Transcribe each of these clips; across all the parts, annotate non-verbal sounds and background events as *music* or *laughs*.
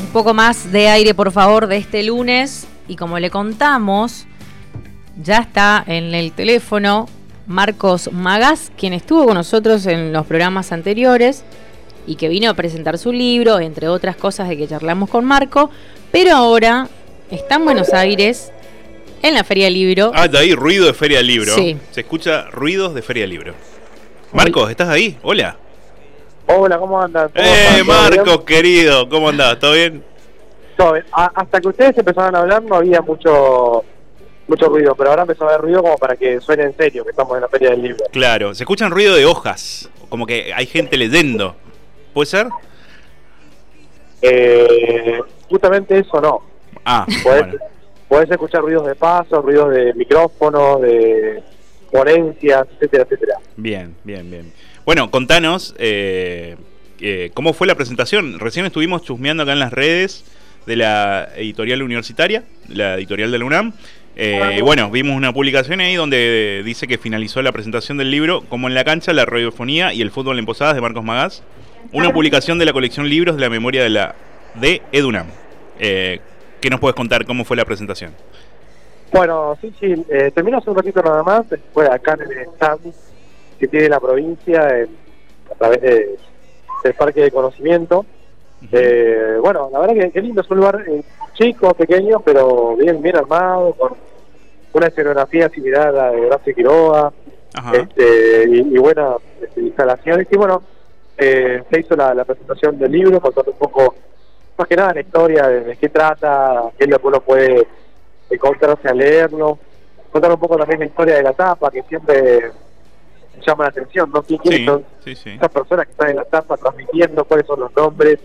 un poco más de aire, por favor, de este lunes. Y como le contamos, ya está en el teléfono Marcos Magas, quien estuvo con nosotros en los programas anteriores y que vino a presentar su libro, entre otras cosas de que charlamos con Marco, pero ahora está en Buenos Aires, en la Feria del Libro. Ah, de ahí ruido de Feria del Libro. Sí. Se escucha ruidos de Feria del Libro. Marcos, ¿estás ahí? Hola. Hola, ¿cómo andan? ¿Cómo Eh. Marcos, querido, ¿cómo andás? ¿Todo bien? Todo bien. A- hasta que ustedes empezaron a hablar no había mucho mucho ruido, pero ahora empezó a haber ruido como para que suene en serio que estamos en la feria del libro. Claro, se escuchan ruido de hojas, como que hay gente leyendo. ¿Puede ser? Eh, justamente eso no. Ah, Podés, bueno. podés escuchar ruidos de paso, ruidos de micrófono, de ponencias, etcétera, etcétera. Bien, bien, bien. Bueno, contanos eh, eh, cómo fue la presentación. Recién estuvimos chusmeando acá en las redes de la editorial universitaria, la editorial de la UNAM. Eh, y bueno, vimos una publicación ahí donde dice que finalizó la presentación del libro Como en la cancha, la radiofonía y el fútbol en posadas de Marcos Magás. Una publicación de la colección Libros de la memoria de la de Edunam. Eh, ¿Qué nos puedes contar? ¿Cómo fue la presentación? Bueno, sí, sí, eh, termino hace un ratito nada más, fue acá en el stand que tiene la provincia en- a través de- del Parque de Conocimiento. Eh, bueno, la verdad que, que lindo, es un lugar eh, chico, pequeño, pero bien bien armado, con una escenografía similar a la de Horacio Quiroga, Ajá. este, y, y buenas este, instalaciones. Y bueno, eh, se hizo la, la presentación del libro, contando un poco, más que nada, la historia de, de qué trata, qué es lo que uno puede encontrarse a leerlo, contar un poco también la historia de la tapa, que siempre llama la atención, ¿no? ¿Quién- quiénes Sí, son sí, sí. esas personas que están en la tapa transmitiendo cuáles son los nombres?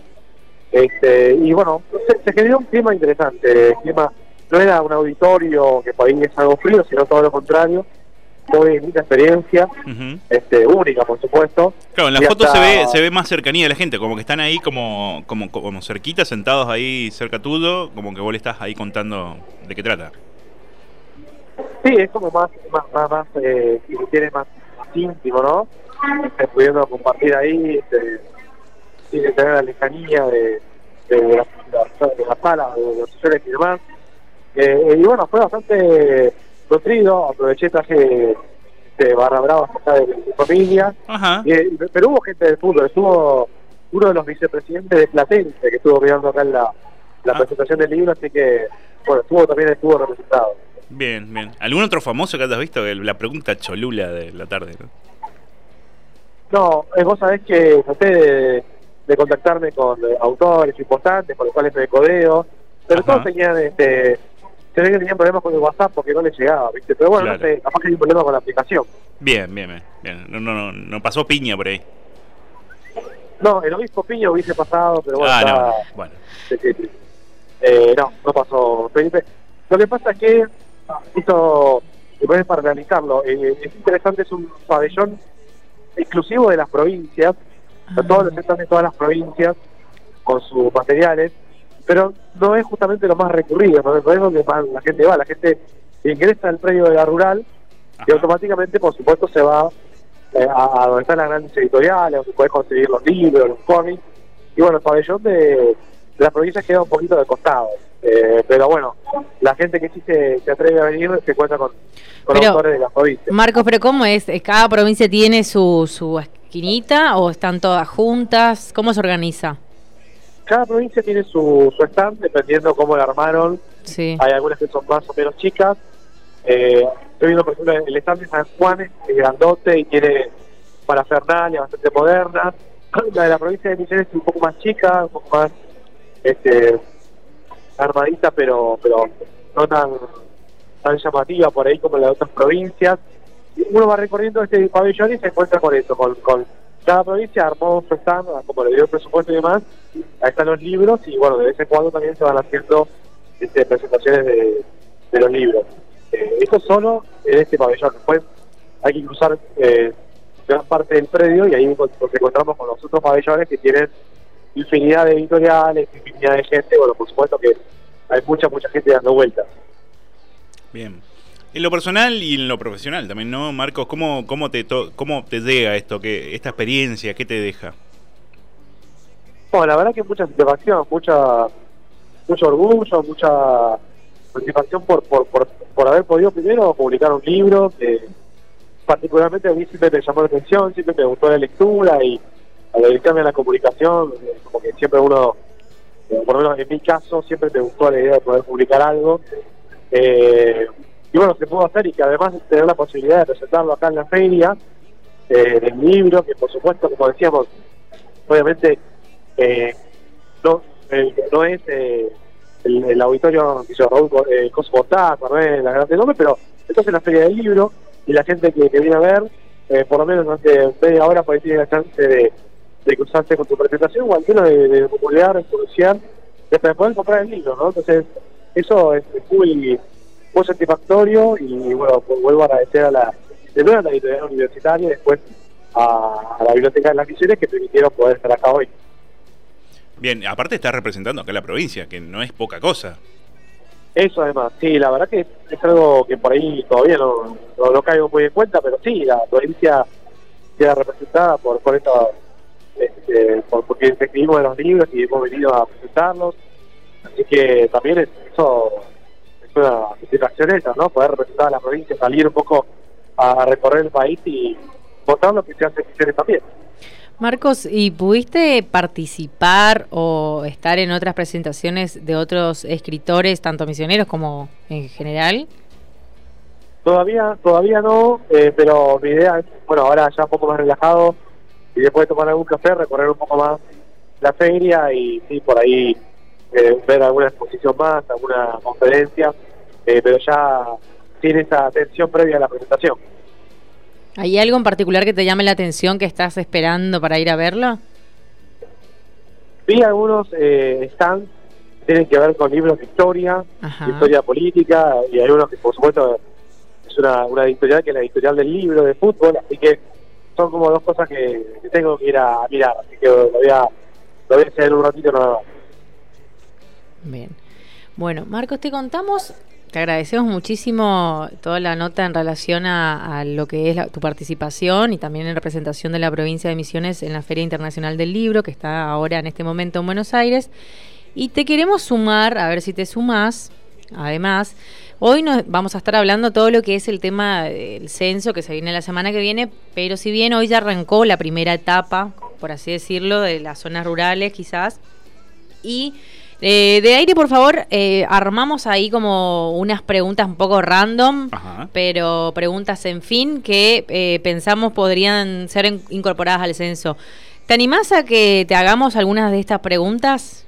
Este, y bueno, se, se generó un clima interesante, el clima no era un auditorio que por ahí es algo frío, sino todo lo contrario, muy linda experiencia, este, única por supuesto. Claro, en la Y foto se ve, se ve más cercanía de la gente, como que están ahí como, como, como cerquita, sentados ahí cerca tuyo, como que vos le estás ahí contando de qué trata. Sí, es como más, más, más, más eh, si se quiere, más, más íntimo, ¿no? Este, pudiendo compartir ahí, este, sin tener la lejanía de, de, la, de la sala, de los señores y demás. Eh, y bueno, fue bastante nutrido, aproveché, traje este, barra brava acá de mi familia, Ajá. y, eh, pero hubo gente del fútbol, estuvo uno de los vicepresidentes de Platense que estuvo mirando acá en la, la Ah. presentación del libro, así que, bueno, estuvo también estuvo representado. Bien, bien. ¿Algún otro famoso que hayas visto? La pregunta cholula de la tarde, ¿no? No, eh, vos sabés que traté de, de contactarme con eh, autores importantes, con los cuales me codeo, pero Ajá. todos tenían, este, se ve que tenían problemas con el WhatsApp porque no les llegaba, ¿viste? Pero bueno, Claro. no sé, capaz que hay un problema con la aplicación. Bien, bien, bien. No, no, no, no pasó piña por ahí. No, el obispo Piño hubiese pasado, pero bueno, ah, no. Bueno. Eh, no, no pasó, Felipe. Lo que pasa es que, esto, después para realizarlo, eh, es interesante, es un pabellón exclusivo de las provincias, a todos los stands de todas las provincias con sus materiales, pero no es justamente lo más recurrido, no es donde más la gente va, la gente ingresa al predio de la rural y automáticamente, por supuesto, se va eh, a, a donde están las grandes editoriales, donde puedes conseguir los libros, los cómics, y bueno, el pabellón de, de las provincias queda un poquito de costado. Eh, pero bueno, la gente que sí se, se atreve a venir se encuentra con, con Pero- autores de las provincias. Marcos, pero ¿cómo es? ¿Cada provincia tiene su, su esquinita o están todas juntas? ¿Cómo se organiza? Cada provincia tiene su, su stand, dependiendo cómo la armaron. Sí. Hay algunas que son más o menos chicas. Eh, estoy viendo, por ejemplo, el stand de San Juan es grandote y tiene parafernalia bastante moderna. *clears throat* La de la provincia de Misiones es un poco más chica, un poco más este, armadita, pero pero no tan, tan llamativa por ahí como la de otras provincias. Uno va recorriendo este pabellón y se encuentra con eso, con, con cada provincia armó su stand, como le dio el presupuesto y demás. Ahí están los libros y bueno, de vez en cuando también se van haciendo este, presentaciones de, los libros. Eh, esto solo en este pabellón. Después hay que cruzar eh, gran parte del predio y ahí nos encontramos con los otros pabellones que tienen infinidad de editoriales, infinidad de gente. Bueno, por supuesto que hay mucha, mucha gente dando vueltas. Bien. En lo personal y en lo profesional también, ¿no, Marcos? ¿Cómo, cómo, te, to- cómo te llega esto, que esta experiencia, qué te deja? Bueno, la verdad que mucha satisfacción, mucha, mucho orgullo, mucha satisfacción por, por, por, por haber podido primero publicar un libro que particularmente a mí siempre me llamó la atención, siempre me gustó la lectura y al dedicarme a la comunicación, eh, como que siempre uno, por lo menos en mi caso, siempre me gustó la idea de poder publicar algo. Eh, y bueno, se pudo hacer y que además de tener la posibilidad de presentarlo acá en la feria eh, del libro, que por supuesto, como decíamos, obviamente eh, no, eh, no es el, auditorio que hizo Raúl eh, Cosmo Taza, no es la grande nombre, pero esto es la feria del libro y la gente que, viene a ver, por lo menos durante media hora, ahí tiene la chance de, de cruzarse con tu presentación o al menos de, de popular, de pronunciar, de poder comprar el libro, ¿no? Entonces, eso es muy, muy satisfactorio y bueno, pues vuelvo a agradecer a la, de nuevo a la editorial universitaria y después a, a la Biblioteca de las Misiones que permitieron poder estar acá hoy. Bien, aparte está representando acá la provincia, que no es poca cosa. Eso además, sí, la verdad que es algo que por ahí todavía no, no, no caigo muy en cuenta, pero sí, la provincia queda representada por, por esto, este, por, porque escribimos de los libros y hemos venido a presentarlos, así que también es, eso es una satisfacción esa, ¿no? Poder representar a la provincia, salir un poco a recorrer el país y mostrar lo que se hace en Misiones también. Marcos, ¿y pudiste participar o estar en otras presentaciones de otros escritores, tanto misioneros como en general? Todavía, todavía no, eh, pero mi idea es, bueno, ahora ya un poco más relajado y después de tomar algún café, recorrer un poco más la feria y sí, por ahí eh, ver alguna exposición más, alguna conferencia, eh, pero ya sin esa atención previa a la presentación. ¿Hay algo en particular que te llame la atención que estás esperando para ir a verlo? Vi algunos eh, stands que tienen que ver con libros de historia, de historia política, y hay unos que por supuesto es una, una editorial que es la editorial del libro de fútbol, así que son como dos cosas que, tengo que ir a mirar, así que lo voy a, lo voy a hacer un ratito nada más. Bien. Bueno, Marcos, te contamos, te agradecemos muchísimo toda la nota en relación a, lo que es tu participación y también en representación de la provincia de Misiones en la Feria Internacional del Libro, que está ahora en este momento en Buenos Aires. Y te queremos sumar, a ver si te sumas, además, hoy nos vamos a estar hablando todo lo que es el tema del censo que se viene la semana que viene, pero si bien hoy ya arrancó la primera etapa, por así decirlo, de las zonas rurales quizás, y eh, de aire, por favor, eh, armamos ahí como unas preguntas un poco random, Ajá. pero preguntas en fin que eh, pensamos podrían ser in- incorporadas al censo. ¿Te animás a que te hagamos algunas de estas preguntas?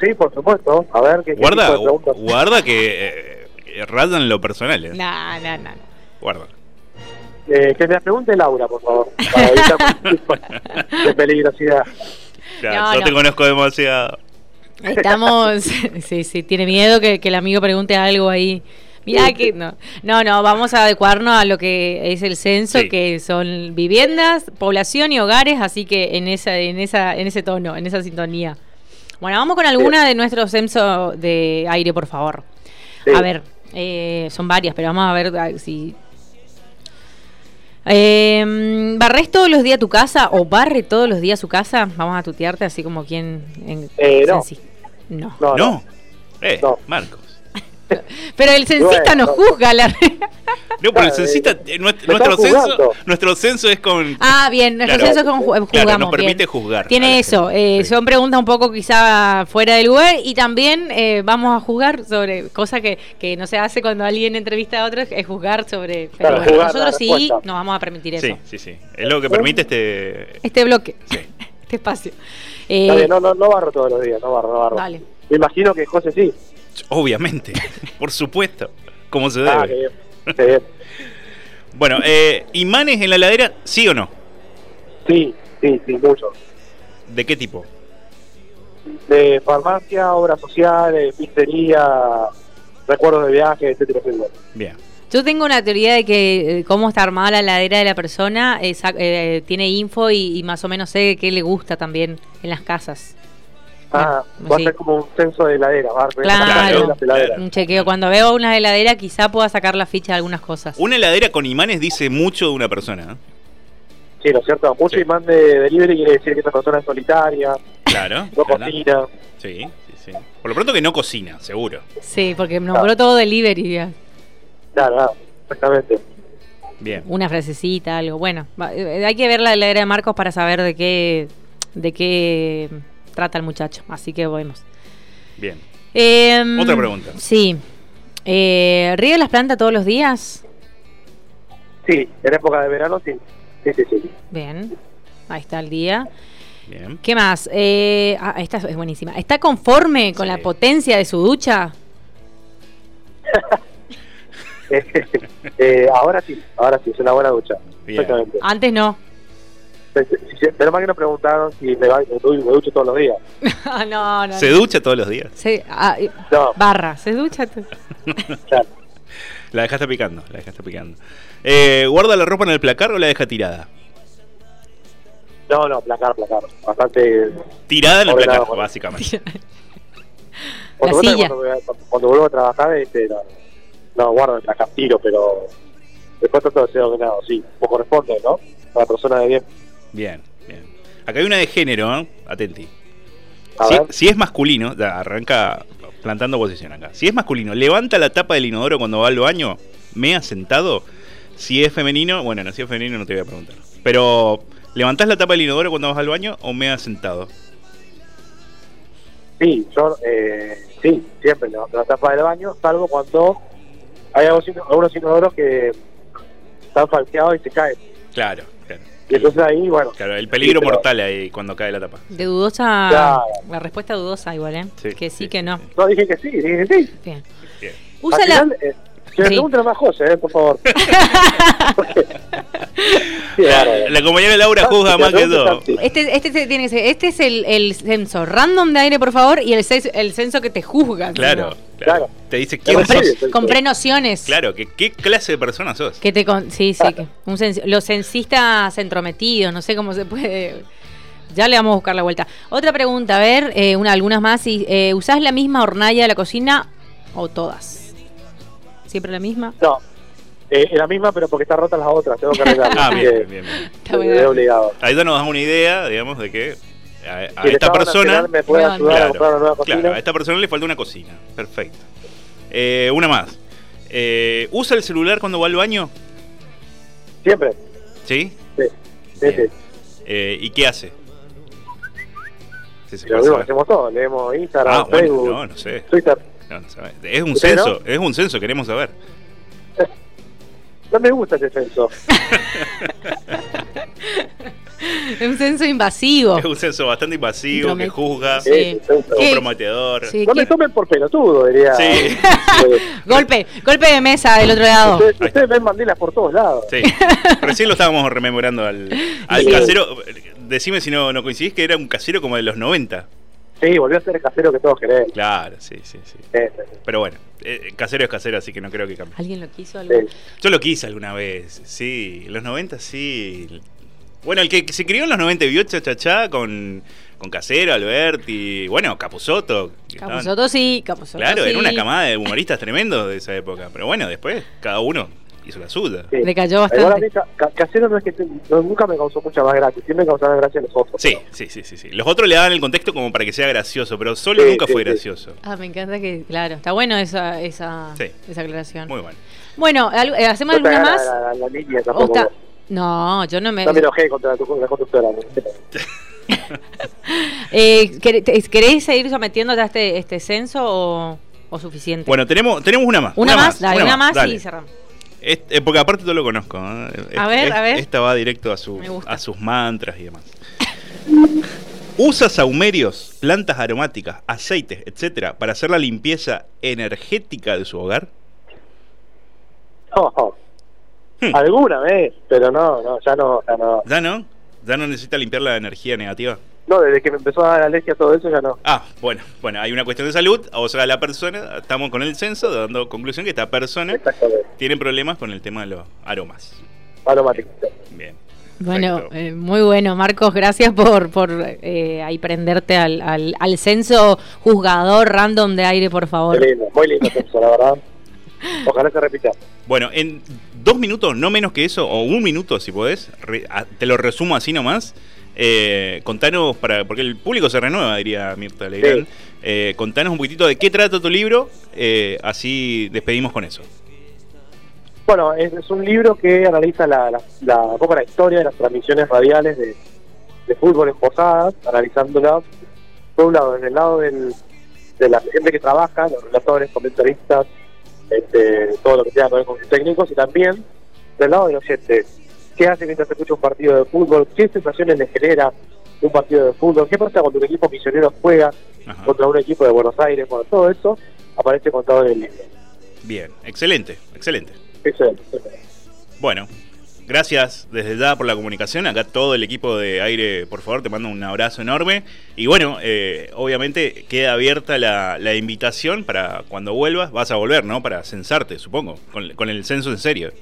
Sí, por supuesto, a ver qué, qué Guarda, tipo de preguntas. guarda que eh, rayan lo personal. eh. No, no, no. Guarda. Eh, que me pregunte Laura, por favor, para evitar *laughs* de peligrosidad. Ya, No, yo no. te conozco demasiado. Estamos, *laughs* sí, sí, tiene miedo que, que el amigo pregunte algo ahí. Mirá que no, no, no, vamos a adecuarnos a lo que es el censo, Sí. que son viviendas, población y hogares, así que en esa, en esa, en ese tono, en esa sintonía. Bueno, vamos con alguna de nuestros censo de aire, por favor. Sí. A ver, eh, son varias, pero vamos a ver si. Eh, ¿Barres todos los días tu casa o barre todos los días su casa? Vamos a tutearte así como quien. En, Eh, no. no. No, No. no. Eh, No. Pero el censista Bueno, no no. juzga la. No, pero el censista, eh, eh, nuestro, censo, juzgando. nuestro censo es con ah, bien, nuestro Claro. censo es con ju- jugamos. Claro, nos permite bien. juzgar Tiene eso, eh, sí. son preguntas un poco quizá fuera de lugar y también eh, vamos a juzgar sobre cosa que, que no se hace cuando alguien entrevista a otro, es juzgar sobre. Pero Claro, bueno, juzgar nosotros sí nos vamos a permitir eso. Sí, sí, sí. Es lo que permite este. Este bloque, Sí. *laughs* este espacio. Eh, no, no, no barro todos los días, no barro, no barro. Dale. Me imagino que José sí. Obviamente, *laughs* por supuesto, como se Ah, qué debe. bien. Qué bien. *laughs* Bueno, eh, ¿imanes en la ladera, sí o no? Sí, sí, sí, mucho. ¿De qué tipo? De farmacia, obras sociales, pizzería, recuerdos de viaje, etcétera, etcétera. Bien. Yo tengo una teoría de que eh, cómo está armada la heladera de la persona eh, eh, tiene info y, y más o menos sé qué le gusta también en las casas. Ah, Sí. va a ser como un censo de heladera, va Claro. Un chequeo. Cuando veo una heladera quizá pueda sacar la ficha de algunas cosas. Una heladera con imanes dice mucho de una persona. ¿eh? Sí, ¿no es cierto? Mucho Sí. imán de delivery quiere decir que esa persona es solitaria, Claro. no claro. cocina. Sí, sí, sí. Por lo pronto que no cocina, seguro. Sí, porque nombró todo delivery. ya. Claro, claro, exactamente. Bien. Una frasecita, algo. Bueno, eh, hay que ver la heladera de Marcos para saber de qué, de qué trata el muchacho. Así que vemos. Bien. Em, Otra pregunta. Sí. Eh, ¿Riega las plantas todos los días? Sí, en época de verano sí. Sí, sí, sí. Bien. Ahí está el día. Bien. ¿Qué más? Eh, ah, esta es buenísima. ¿Está conforme con Sí. la potencia de su ducha? *laughs* eh, ahora sí, ahora sí, es una buena ducha. Bien. Exactamente. Antes no. Pero más que nos preguntaron si me, ducho todos los días. *laughs* No, no. ¿Se no. ducha todos los días? Ah, No, barra, ¿se ducha? *laughs* claro. La dejaste picando, la dejaste picando. Eh, ¿Guarda la ropa en el placar o la deja tirada? No, no, placar, placar. Bastante. Tirada en el placar, bueno. básicamente. La silla. Cuando, vuelvo a trabajar, este, no, no guardo el placar tiro, pero después trato de ser ordenado, sí, como corresponde, ¿no? A la persona de bien. Bien, bien. Acá hay una de género, ¿eh? Atenti. Si, es masculino, arranca plantando posición acá. Si es masculino, levanta la tapa del inodoro cuando va al baño, mea sentado. Si es femenino, bueno, no, si es femenino no te voy a preguntar. Pero, ¿levantás la tapa del inodoro cuando vas al baño o mea sentado? Sí, yo, eh, sí, siempre levanto la tapa del baño, salvo cuando hay algunos inodoros que están falseados y se caen. Claro, claro. Y entonces ahí, bueno, Claro, el peligro Sí, pero- mortal ahí cuando cae la tapa. De dudosa. Claro. La respuesta dudosa, igual, ¿eh? Sí, que sí, sí, que no. no dije que sí, dije que sí. Bien. Bien. Usa Al la. final, eh, que me Sí. pregunten más cosas, eh, por favor. *laughs* Sí, La, la compañera Laura juzga más que. Santi. Este, este tiene que ser, este es el, el censo random de aire, por favor, y el, censo- el censo que te juzga. Claro, ¿no? claro. Claro. Te dice quién pre- sos. sí. Con prenociones. Claro, que qué clase de persona sos. Que te con- sí, sí. que- un los censistas entrometidos, no sé cómo se puede. Ya le vamos a buscar la vuelta. Otra pregunta, a ver, eh, una, algunas más. y, eh, ¿Usás la misma hornalla de la cocina o todas? ¿Siempre la misma? No, eh, es la misma, pero porque está rota las otras, tengo que arreglarla. *laughs* Ah, bien, bien, bien. Está es bueno. obligado. Ahí ya nos das una idea, digamos, de que a, a Si el esta persona. Me puede Bueno, ayudar a comprar una nueva cocina. Claro, a esta persona le falta una cocina. Perfecto. Eh, una más. Eh, ¿Usa el celular cuando va al baño? Siempre. ¿Sí? Sí, sí, Bien. sí. Eh, ¿Y qué hace? Sí, se Lo mismo hacemos todos, leemos Instagram, Ah, bueno, Facebook, no, no sé. Twitter. No, no sabe. Es un ¿Usted censo, no? es un censo, queremos saber. No me gusta ese censo. Es *laughs* un censo invasivo. Es un censo bastante invasivo, que juzga, Sí. Comprometedor. Sí, No me ¿qué- tomen por pelotudo, diría. Sí. *laughs* Golpe, golpe de mesa del otro lado. Ustedes, ustedes ven banderas por todos lados. Sí. Recién lo estábamos rememorando al, al Sí. casero. Decime si no, no coincidís que era un casero como de los 90. Sí, volvió a ser el casero que todos queremos. Claro, sí, sí, sí. Eh, Pero bueno, eh, casero es casero, así que no creo que cambie. ¿Alguien lo quiso? sí. Yo lo quise alguna vez, sí. En los 90 sí. Bueno, el que se crió en los 90 y vio Chachachá con, con Casero, Alberti, bueno, Capuzoto. que estaban- sí, Capuzotto Claro, sí. era una camada de humoristas tremendos de esa época. Pero bueno, después cada uno hizo la suya. Sí. Le cayó Igual a mí bastante. ca- ca- casero no es que te- no, nunca me causó mucha más gracia, siempre me causaban gracia los otros. Sí, sí, sí, sí, sí. Los otros le daban el contexto como para que sea gracioso, pero solo Sí, nunca sí, fue sí. gracioso. Ah, me encanta que, claro, está bueno esa, esa, Sí. esa aclaración. Muy bueno. Bueno, eh, ¿hacemos No alguna más? La, la, la línea ¿O tampoco. está- No, yo no me... No me enojé contra tu, la conductora. ¿no? *laughs* Eh, ¿quer- te- ¿Querés seguir sometiéndote a este, este censo o, o suficiente? Bueno, tenemos, tenemos una más. una, más, dale, una, más, dale. y cerramos. Es- eh, porque aparte yo lo conozco. A Es- ver, a ver. Esta va directo a, su, Me gusta. a sus mantras y demás. ¿Usa saumerios, plantas aromáticas, aceites, etcétera, para hacer la limpieza energética de su hogar? No, no. Hmm. Alguna vez, pero no, no, ya no, ya no. ¿Ya no? ¿Ya no necesita limpiar la energía negativa? No, desde que me empezó a dar alergia a todo eso ya no. Ah, bueno, bueno, hay una cuestión de salud, o sea, la persona, estamos con el censo dando conclusión que esta persona tiene problemas con el tema de los aromas. Aromático. Bien. Bueno, eh, muy bueno, Marcos, gracias por, por eh, ahí prenderte al, al, al censo juzgador random de aire, por favor. Qué lindo, muy lindo la verdad. *laughs* Ojalá se repita. Bueno, en dos minutos, no menos que eso, o un minuto si podés, re- a- te lo resumo así nomás. Eh, contanos, para, porque el público se renueva, diría Mirta Legrand. Sí. Eh, contanos un poquitito de qué trata tu libro, eh, así despedimos con eso. Bueno, es, es un libro que analiza la, la, la- un poco la historia de las transmisiones radiales de, de fútbol en posadas, analizándolas, por un lado, en el lado del, de la gente que trabaja, los relatores, comentaristas, este, todo lo que tenga que ver con sus técnicos, y también del lado del oyente, qué hace mientras escucha un partido de fútbol, qué sensaciones le genera un partido de fútbol, qué pasa cuando un equipo misionero juega Ajá. contra un equipo de Buenos Aires, bueno, todo eso aparece contado en el libro. Bien, excelente, excelente. Eso es. Bueno, gracias desde ya por la comunicación. Acá todo el equipo de aire, por favor, te mando un abrazo enorme. Y bueno, eh, obviamente queda abierta la, la invitación para cuando vuelvas. Vas a volver, ¿no? Para censarte, supongo, con, con el censo en serio.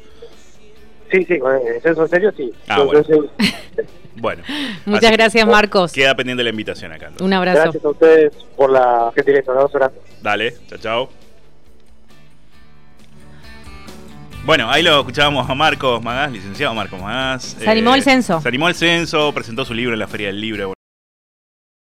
Sí, sí, con el censo en serio, sí. Ah, Yo- bueno. yo- *laughs* Bueno. Muchas así- gracias, Marcos. Queda pendiente la invitación acá. entonces. Un abrazo. Gracias a ustedes por la gentileza. Dale, chao, chao. Bueno, ahí lo escuchábamos a Marcos Magás, licenciado Marcos Magás. Se animó al censo. Se animó al censo, presentó su libro en la Feria del Libro.